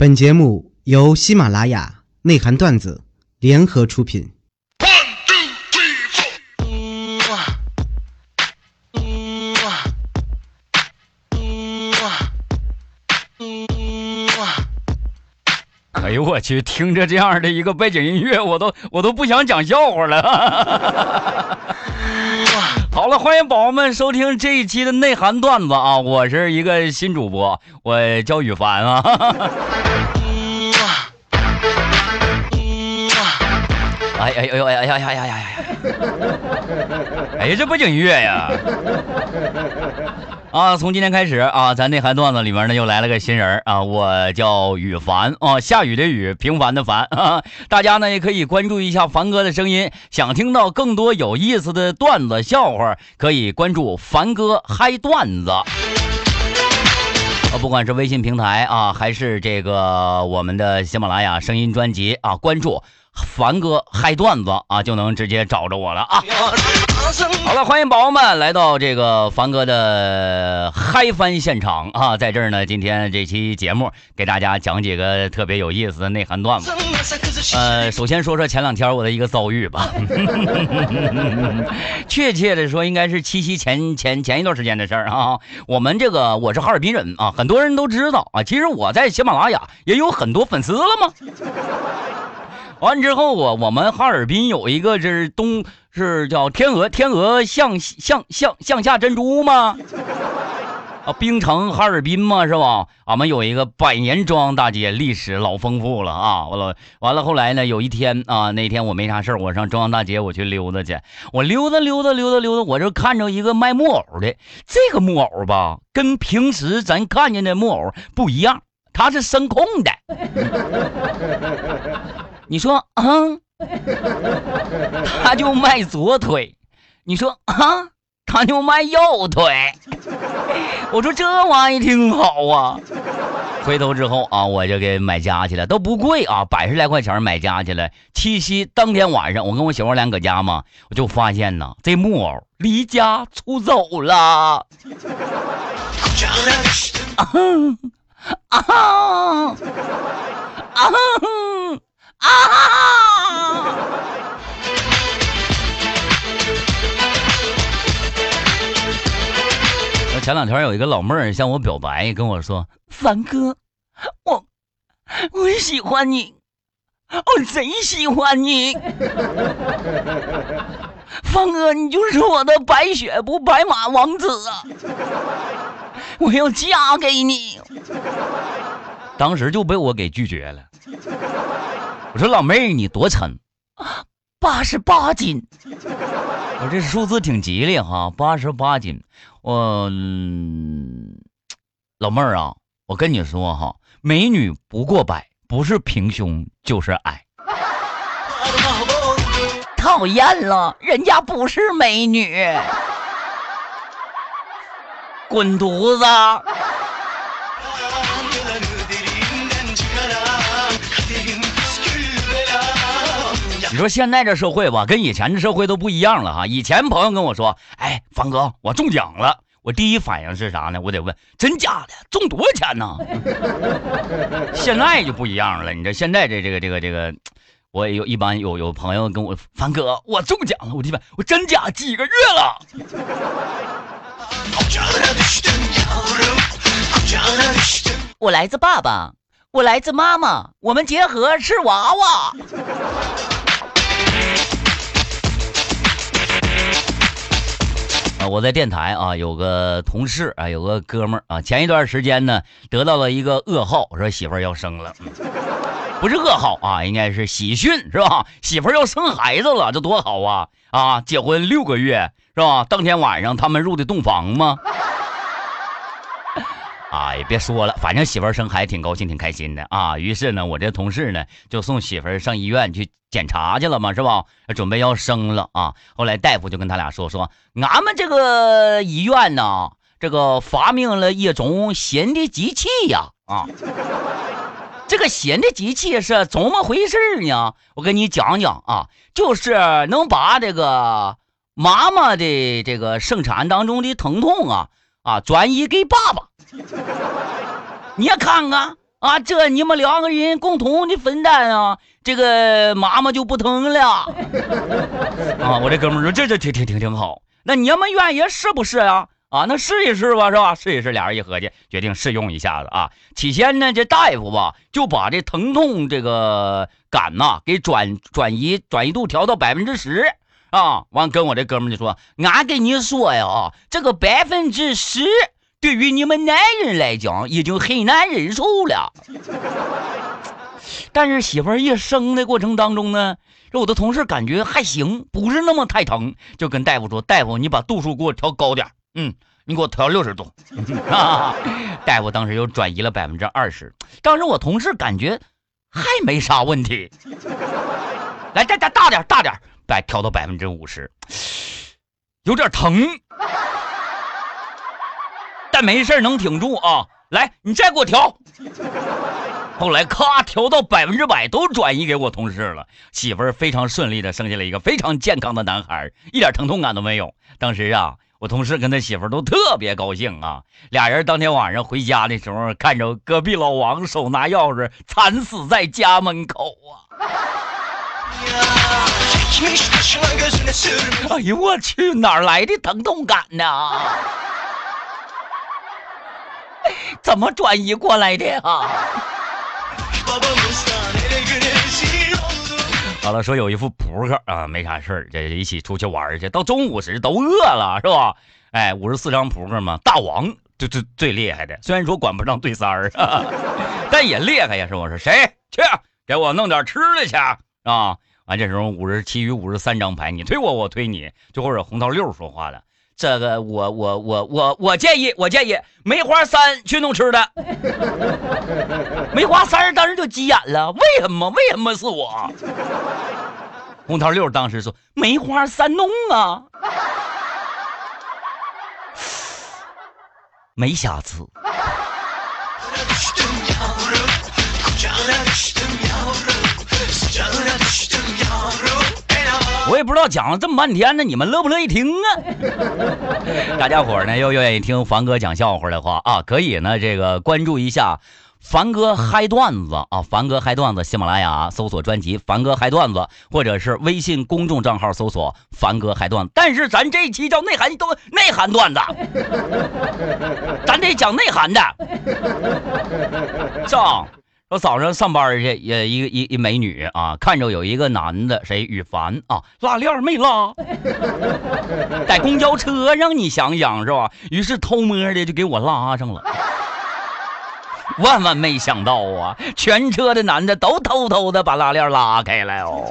本节目由喜马拉雅内涵段子联合出品。哎呦我去！听着这样的一个背景音乐，我都我都不想讲笑话了。好了，欢迎宝宝们收听这一期的内涵段子啊！我是一个新主播，我叫羽凡啊。哎哎呦哎呀呀呀呀呀呀！哎呀，这背景音乐呀！啊，从今天开始啊，咱内涵段子里面呢又来了个新人啊，我叫羽凡啊，下雨的雨，平凡的凡啊。大家呢也可以关注一下凡哥的声音，想听到更多有意思的段子笑话，可以关注凡哥嗨段子。啊，不管是微信平台啊，还是这个我们的喜马拉雅声音专辑啊，关注。凡哥嗨段子啊，就能直接找着我了啊！好了，欢迎宝宝们来到这个凡哥的嗨翻现场啊！在这儿呢，今天这期节目给大家讲几个特别有意思的内涵段子。呃，首先说说前两天我的一个遭遇吧，确切的说，应该是七夕前前前一段时间的事儿啊。我们这个我是哈尔滨人啊，很多人都知道啊。其实我在喜马拉雅也有很多粉丝了吗？完之后啊，我们哈尔滨有一个是东是叫天鹅，天鹅向向向向下珍珠吗？啊，冰城哈尔滨嘛是吧？俺们有一个百年中央大街，历史老丰富了啊！完了完了，后来呢，有一天啊，那天我没啥事我上中央大街我去溜达去，我溜达溜达溜达溜达，我就看着一个卖木偶的，这个木偶吧，跟平时咱看见的木偶不一样，它是声控的。你说啊，他就卖左腿；你说啊，他就卖右腿。我说这玩意挺好啊。回头之后啊，我就给买家去了，都不贵啊，百十来块钱买家去了。七夕当天晚上，我跟我媳妇俩搁家嘛，我就发现呐，这木偶离家出走了。啊啊啊！啊！我前两天有一个老妹儿向我表白，跟我说：“凡哥，我我喜欢你，我贼喜欢你。凡哥，你就是我的白雪不白马王子啊！我要嫁给你。”当时就被我给拒绝了。我说老妹儿，你多沉？八十八斤。我这数字挺吉利哈，八十八斤。我老妹儿啊，我跟你说哈，美女不过百，不是平胸就是矮。讨厌了，人家不是美女。滚犊子！你说现在这社会吧，跟以前的社会都不一样了哈。以前朋友跟我说：“哎，方哥，我中奖了。”我第一反应是啥呢？我得问：真假的？中多少钱呢？现在就不一样了。你这现在这这个这个这个，我有一般有有朋友跟我：“方哥，我中奖了。”我一般我真假几个月了？我来自爸爸，我来自妈妈，我们结合是娃娃。啊，我在电台啊，有个同事啊，有个哥们儿啊，前一段时间呢，得到了一个噩耗，说媳妇儿要生了，不是噩耗啊，应该是喜讯是吧？媳妇儿要生孩子了，这多好啊！啊，结婚六个月是吧？当天晚上他们入的洞房吗？哎，别说了，反正媳妇生孩子挺高兴、挺开心的啊。于是呢，我这同事呢就送媳妇上医院去检查去了嘛，是吧？准备要生了啊。后来大夫就跟他俩说说，俺们这个医院呢，这个发明了一种新的机器呀啊。这个新的机器是怎么回事呢？我跟你讲讲啊，就是能把这个妈妈的这个生产当中的疼痛啊啊转移给爸爸。你也看看，啊，这你们两个人共同的分担啊，这个妈妈就不疼了。啊，我这哥们说这这挺挺挺挺好，那你们愿意试不试呀？啊，那试一试吧，是吧？试一试，俩人一合计，决定试用一下子啊。起先呢，这大夫吧就把这疼痛这个感呐给转转移转移度调到百分之十啊。完跟我这哥们就说：“俺跟你说呀啊，这个百分之十对于你们男人来讲已经很难忍受了。”但是媳妇儿一生的过程当中呢，这我的同事感觉还行，不是那么太疼，就跟大夫说：“大夫，你把度数给我调高点。”嗯，你给我调六十度，大夫当时又转移了百分之二十。当时我同事感觉还没啥问题，来再再大点大点，再调到百分之五十，有点疼，但没事能挺住啊。来，你再给我调。后来咔调到百分之百，都转移给我同事了。媳妇儿非常顺利的生下了一个非常健康的男孩，一点疼痛感都没有。当时啊。我同事跟他媳妇都特别高兴啊！俩人当天晚上回家的时候，看着隔壁老王手拿钥匙惨死在家门口啊！哎呦我去，哪来的疼痛感呢？怎么转移过来的啊？好了，说有一副扑克啊，没啥事儿，这一起出去玩去。到中午时都饿了，是吧？哎，五十四张扑克嘛，大王就最最厉害的。虽然说管不上对三儿，但也厉害呀，是不是？谁去给我弄点吃的去啊？完这时候五十其余五十三张牌，你推我，我推你，最后是红桃六说话了。这个我我我我我建议，我建议梅花三去弄吃的。梅花三当时就急眼了，为什么？为什么是我？红桃六当时说梅花三弄啊，没瑕疵。我也不知道讲了这么半天呢，你们乐不乐意听啊？大家伙呢又愿意听凡哥讲笑话的话啊，可以呢这个关注一下凡哥嗨段子啊，凡哥嗨段子，喜马拉雅搜索专辑凡哥嗨段子，或者是微信公众账号搜索凡哥嗨段子。但是咱这一期叫内涵段内涵段子，咱得讲内涵的，上。说早上上班去，也一个一一美女啊，看着有一个男的，谁羽凡啊，拉链没拉，在公交车上，你想想是吧？于是偷摸的就给我拉上了。万万没想到啊，全车的男的都偷偷的把拉链拉开了哦。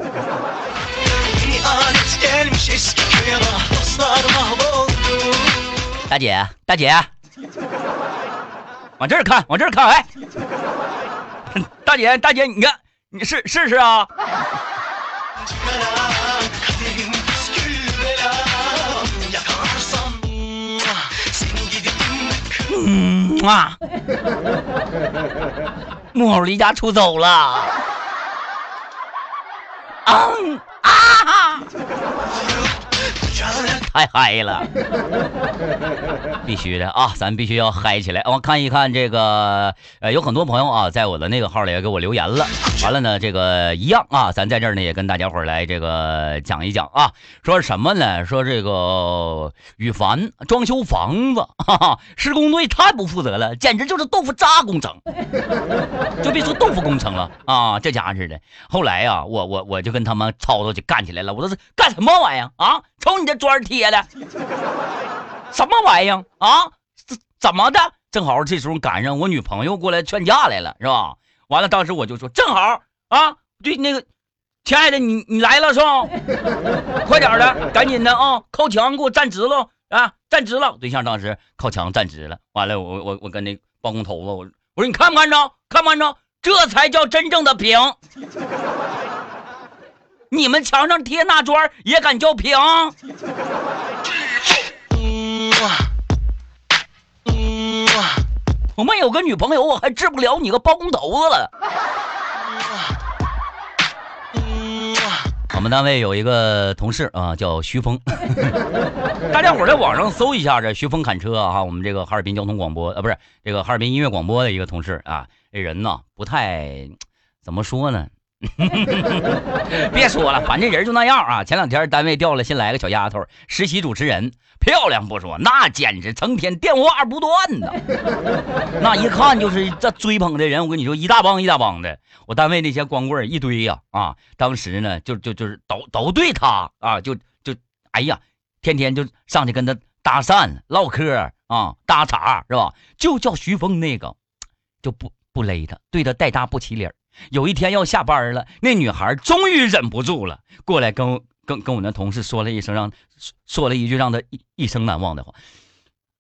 大姐，大姐，往这儿看，往这儿看，哎。大姐，大姐，你看，你试试试啊！嗯啊，木偶离家出走了。啊啊！太嗨了，必须的啊！咱必须要嗨起来。我看一看这个，呃，有很多朋友啊，在我的那个号里也给我留言了。完了呢，这个一样啊，咱在这儿呢也跟大家伙来这个讲一讲啊。说什么呢？说这个羽凡装修房子，哈哈，施工队太不负责了，简直就是豆腐渣工程，就别说豆腐工程了啊，这家似的。后来呀，我我我就跟他们吵吵起干起来了。我说是干什么玩意儿啊？瞅你这砖贴的，什么玩意儿啊？怎怎么的？正好这时候赶上我女朋友过来劝架来了，是吧？完了，当时我就说，正好啊，对那个，亲爱的，你你来了是吧？快点的，赶紧的啊！靠墙给我站直了啊！站直了！对象当时靠墙站直了。完了，我我我跟那包工头子，我我说你看不看着？看不看着？这才叫真正的平。你们墙上贴那砖也敢叫平？我没有个女朋友，我还治不了你个包工头子了。我们单位有一个同事啊，叫徐峰。大家伙在网上搜一下这徐峰砍车啊，我们这个哈尔滨交通广播啊，不是这个哈尔滨音乐广播的一个同事啊。这人呢不太怎么说呢？别说了，反正人就那样啊。前两天单位调了新来个小丫头，实习主持人，漂亮不说，那简直成天电话不断呢。那一看就是这追捧的人，我跟你说，一大帮一大帮的。我单位那些光棍一堆呀啊！当时呢，就就就是都都对他啊，就就哎呀，天天就上去跟他搭讪唠嗑啊，搭茬是吧？就叫徐峰那个，就不不勒他，对他带搭不起脸有一天要下班了，那女孩终于忍不住了，过来跟跟跟我那同事说了一声，让说了一句让他一一生难忘的话：“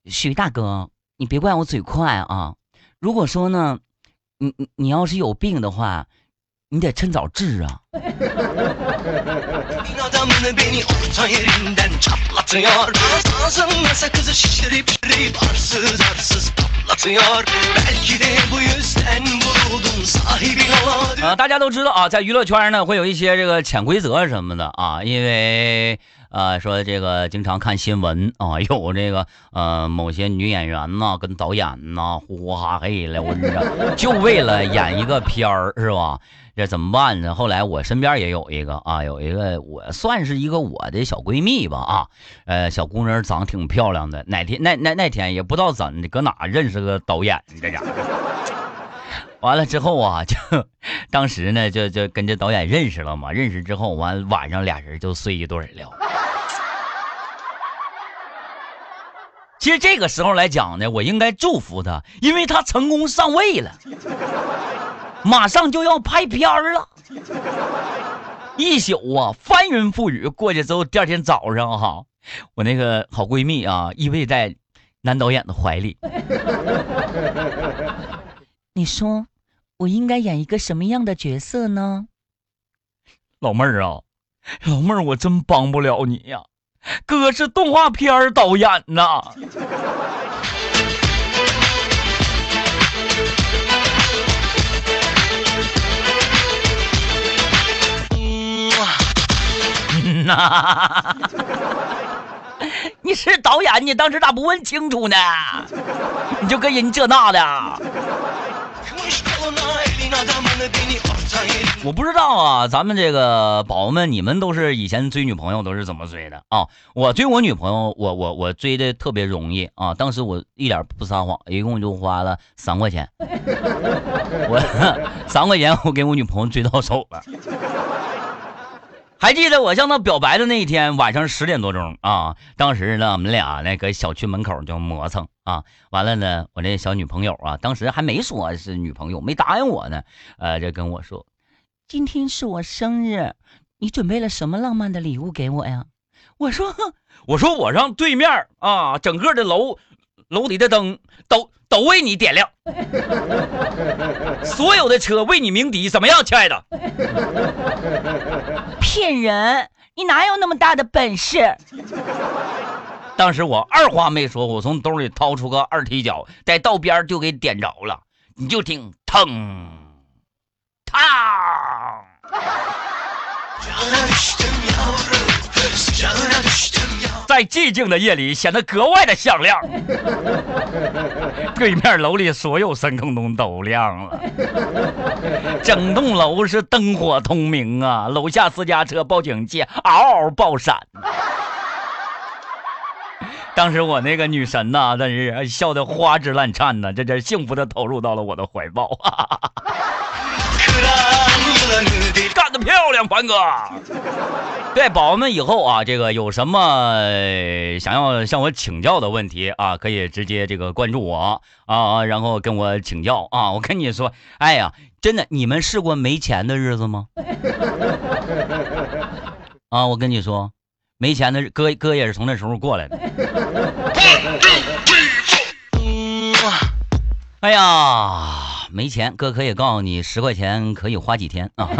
徐大哥，你别怪我嘴快啊。如果说呢，你你你要是有病的话，你得趁早治啊。”啊，大家都知道啊，在娱乐圈呢，会有一些这个潜规则什么的啊，因为呃，说这个经常看新闻啊，有这个呃某些女演员呐，跟导演呐呼呼哈嘿了，我跟你说，就为了演一个片儿是吧？这怎么办呢？后来我身边也有一个啊，有一个我算是一个我的小闺蜜吧啊，呃，小姑娘长得挺漂亮的。哪天那那那天也不知道怎的，搁哪认识个导演，这家伙。完了之后啊，就当时呢，就就跟这导演认识了嘛。认识之后，完晚上俩人就睡一对了。其实这个时候来讲呢，我应该祝福他，因为他成功上位了。马上就要拍片儿了，一宿啊翻云覆雨过去之后，第二天早上哈，我那个好闺蜜啊依偎在男导演的怀里。你说我应该演一个什么样的角色呢？老妹儿啊，老妹儿我真帮不了你呀，哥是动画片导演呐。嗯呐，你是导演，你当时咋不问清楚呢？你就跟人这那的。我不知道啊，咱们这个宝宝们，你们都是以前追女朋友都是怎么追的啊？我追我女朋友，我我我追的特别容易啊！当时我一点不撒谎，一共就花了三块钱，我三块钱我给我女朋友追到手了。还记得我向她表白的那一天晚上十点多钟啊，当时呢我们俩呢搁小区门口就磨蹭啊，完了呢我那小女朋友啊，当时还没说是女朋友，没答应我呢，呃，就跟我说，今天是我生日，你准备了什么浪漫的礼物给我呀？我说，我说我让对面啊整个的楼楼里的灯都都为你点亮，所有的车为你鸣笛，怎么样，亲爱的？骗人！你哪有那么大的本事？当时我二话没说，我从兜里掏出个二踢脚，在道边就给点着了。你就听腾，烫。在寂静的夜里显得格外的响亮。对面楼里所有声控灯都亮了，整栋楼是灯火通明啊！楼下私家车报警器嗷嗷爆闪。当时我那个女神呐，真是笑得花枝乱颤呐，这这幸福的投入到了我的怀抱。干得漂亮，凡哥！对宝宝们以后啊，这个有什么想要向我请教的问题啊，可以直接这个关注我啊，然后跟我请教啊。我跟你说，哎呀，真的，你们试过没钱的日子吗？啊，我跟你说，没钱的哥哥也是从那时候过来的。哎呀。没钱，哥可以告诉你，十块钱可以花几天啊！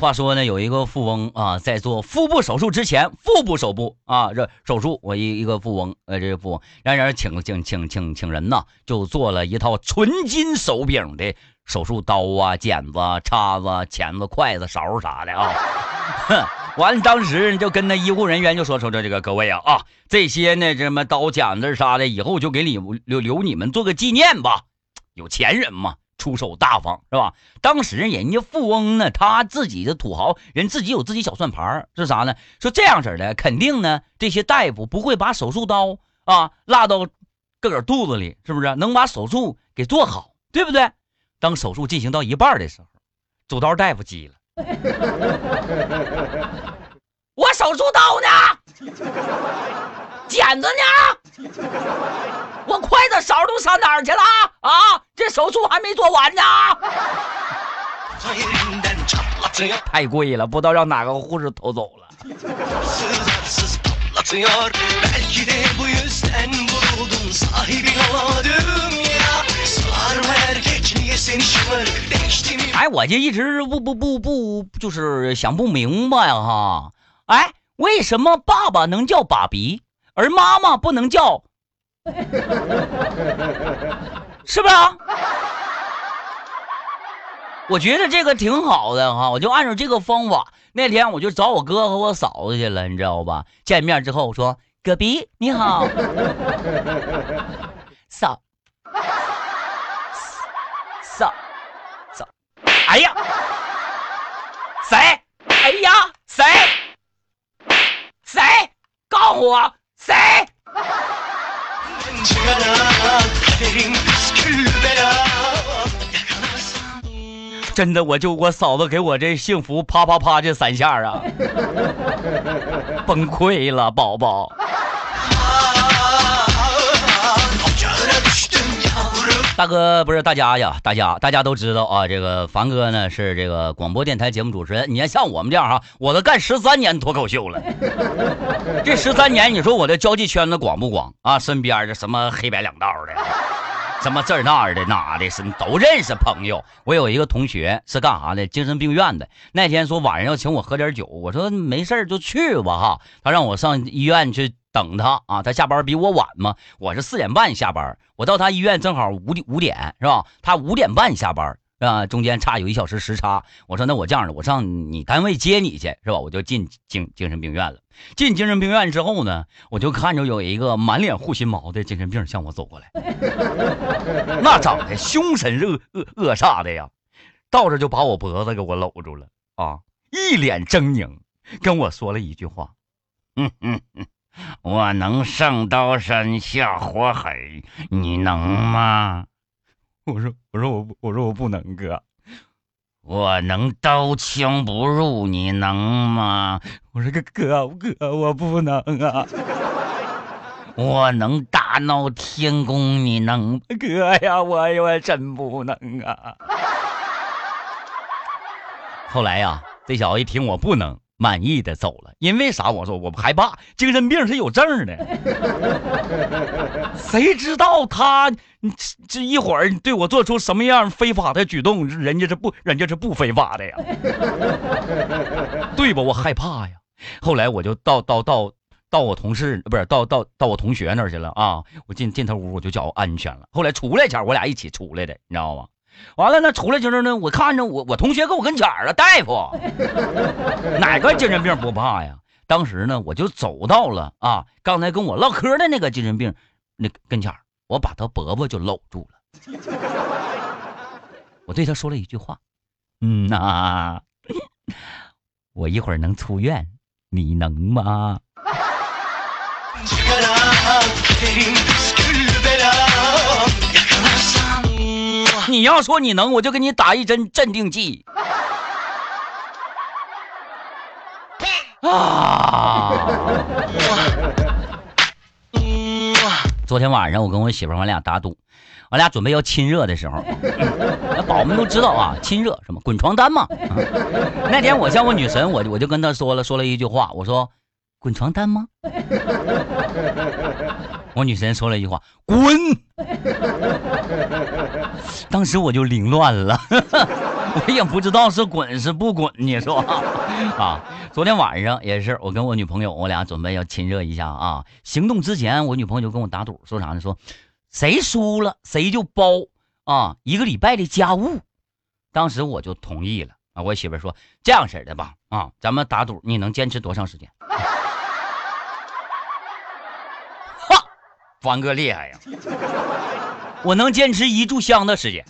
话说呢，有一个富翁啊，在做腹部手术之前，腹部手部啊，这手术，我一一个富翁，呃，这个富翁让人请请请请请人呐，就做了一套纯金手柄的手术刀啊、剪子、叉子、钳子、筷子、勺啥的啊。哼完了，当时就跟那医护人员就说说这这个各位啊啊，这些呢什么刀剪子啥的，以后就给你留留你们做个纪念吧。有钱人嘛，出手大方是吧？当时人家富翁呢，他自己的土豪人自己有自己小算盘，是啥呢？说这样式的，肯定呢这些大夫不会把手术刀啊落到个个肚子里，是不是？能把手术给做好，对不对？当手术进行到一半的时候，主刀大夫急了。我手术刀呢？剪子呢？我筷子勺都上哪儿去了？啊，这手术还没做完呢。太贵了，不知道让哪个护士偷走了。哎，我就一直不不不不，就是想不明白哈。哎，为什么爸爸能叫爸比，而妈妈不能叫？是不是？我觉得这个挺好的哈，我就按照这个方法。那天我就找我哥和我嫂子去了，你知道吧？见面之后我说：“隔壁你好，嫂。”嫂，嫂，哎呀，谁？哎呀，谁？告诉我谁？真的，我就我嫂子给我这幸福啪啪啪这三下啊，崩溃了，宝宝。大哥不是大家呀，大家大家都知道啊，这个凡哥呢是这个广播电台节目主持人。你看像我们这样哈，我都干十三年脱口秀了。这十三年，你说我的交际圈子广不广啊？身边的什么黑白两道的，什么这儿那儿的哪的，是都认识朋友。我有一个同学是干啥的？精神病院的。那天说晚上要请我喝点酒，我说没事就去吧哈。他让我上医院去。等他啊，他下班比我晚嘛，我是四点半下班，我到他医院正好五点五点是吧？他五点半下班啊，中间差有一小时时差。我说那我这样的，我上你单位接你去是吧？我就进精精神病院了。进精神病院之后呢，我就看着有一个满脸护心毛的精神病向我走过来，那长得凶神恶恶恶煞的呀，到这就把我脖子给我搂住了啊，一脸狰狞，跟我说了一句话，嗯嗯嗯。我能上刀山下火海，你能吗？我说，我说我不，我说我不能，哥。我能刀枪不入，你能吗？我说个哥哥，我不能啊。我能大闹天宫，你能？哥呀，我我真不能啊。后来呀，这小子一听我不能。满意的走了，因为啥？我说我不害怕，精神病是有证的。谁知道他这一会儿对我做出什么样非法的举动？人家是不，人家是不非法的呀，对吧？我害怕呀。后来我就到到到到我同事不是到到到我同学那儿去了啊。我进进他屋，我就觉安全了。后来出来前，我俩一起出来的，你知道吗？完了，那出来就是呢，我看着我我同学搁我跟前儿了，大夫，哪个精神病不怕呀？当时呢，我就走到了啊，刚才跟我唠嗑的那个精神病那跟前儿，我把他脖子就搂住了，我对他说了一句话，嗯呐，我一会儿能出院，你能吗？你要说你能，我就给你打一针镇定剂。啊！昨天晚上我跟我媳妇儿我俩打赌，我俩准备要亲热的时候，那宝们都知道啊，亲热什么滚床单嘛。那天我向我女神，我我就跟她说了说了一句话，我说滚床单吗？我女神说了一句话：“滚！”当时我就凌乱了，我也不知道是滚是不滚，你说啊？昨天晚上也是，我跟我女朋友，我俩准备要亲热一下啊。行动之前，我女朋友就跟我打赌，说啥呢？说谁输了谁就包啊一个礼拜的家务。当时我就同意了，啊，我媳妇说这样式的吧，啊，咱们打赌你能坚持多长时间？哈，凡哥厉害呀，我能坚持一炷香的时间。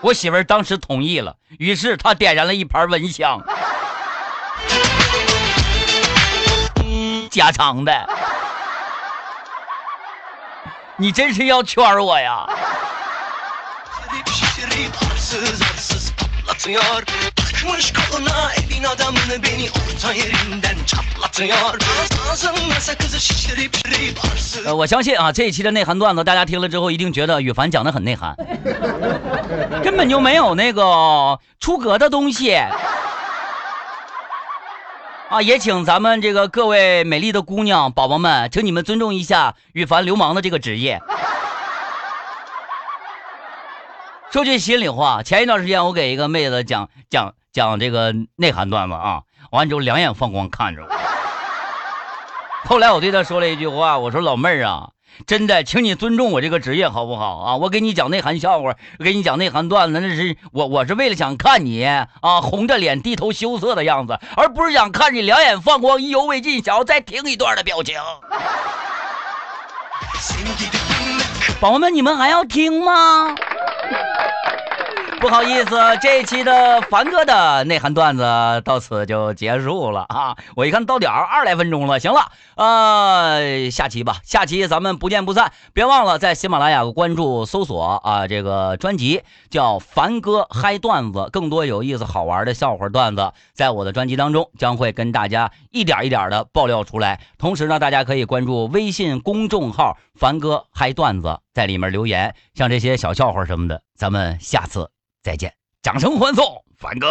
我媳妇当时同意了，于是她点燃了一盘蚊香，加长的。你真是要圈我呀！呃，我相信啊，这一期的内涵段子，大家听了之后一定觉得羽凡讲的很内涵，根本就没有那个出格的东西啊！也请咱们这个各位美丽的姑娘宝宝们，请你们尊重一下羽凡流氓的这个职业。说句心里话，前一段时间我给一个妹子讲讲。讲这个内涵段子啊，完了之后两眼放光看着我。后来我对他说了一句话，我说老妹儿啊，真的，请你尊重我这个职业好不好啊？我给你讲内涵笑话，给你讲内涵段子，那是我我是为了想看你啊红着脸低头羞涩的样子，而不是想看你两眼放光意犹未尽想要再听一段的表情。宝宝们，你们还要听吗？不好意思，这一期的凡哥的内涵段子到此就结束了啊！我一看到点儿二来分钟了，行了，呃，下期吧，下期咱们不见不散。别忘了在喜马拉雅关注、搜索啊，这个专辑叫《凡哥嗨段子》，更多有意思、好玩的笑话段子，在我的专辑当中将会跟大家一点一点的爆料出来。同时呢，大家可以关注微信公众号“凡哥嗨段子”，在里面留言，像这些小笑话什么的，咱们下次。再见，掌声欢送凡哥。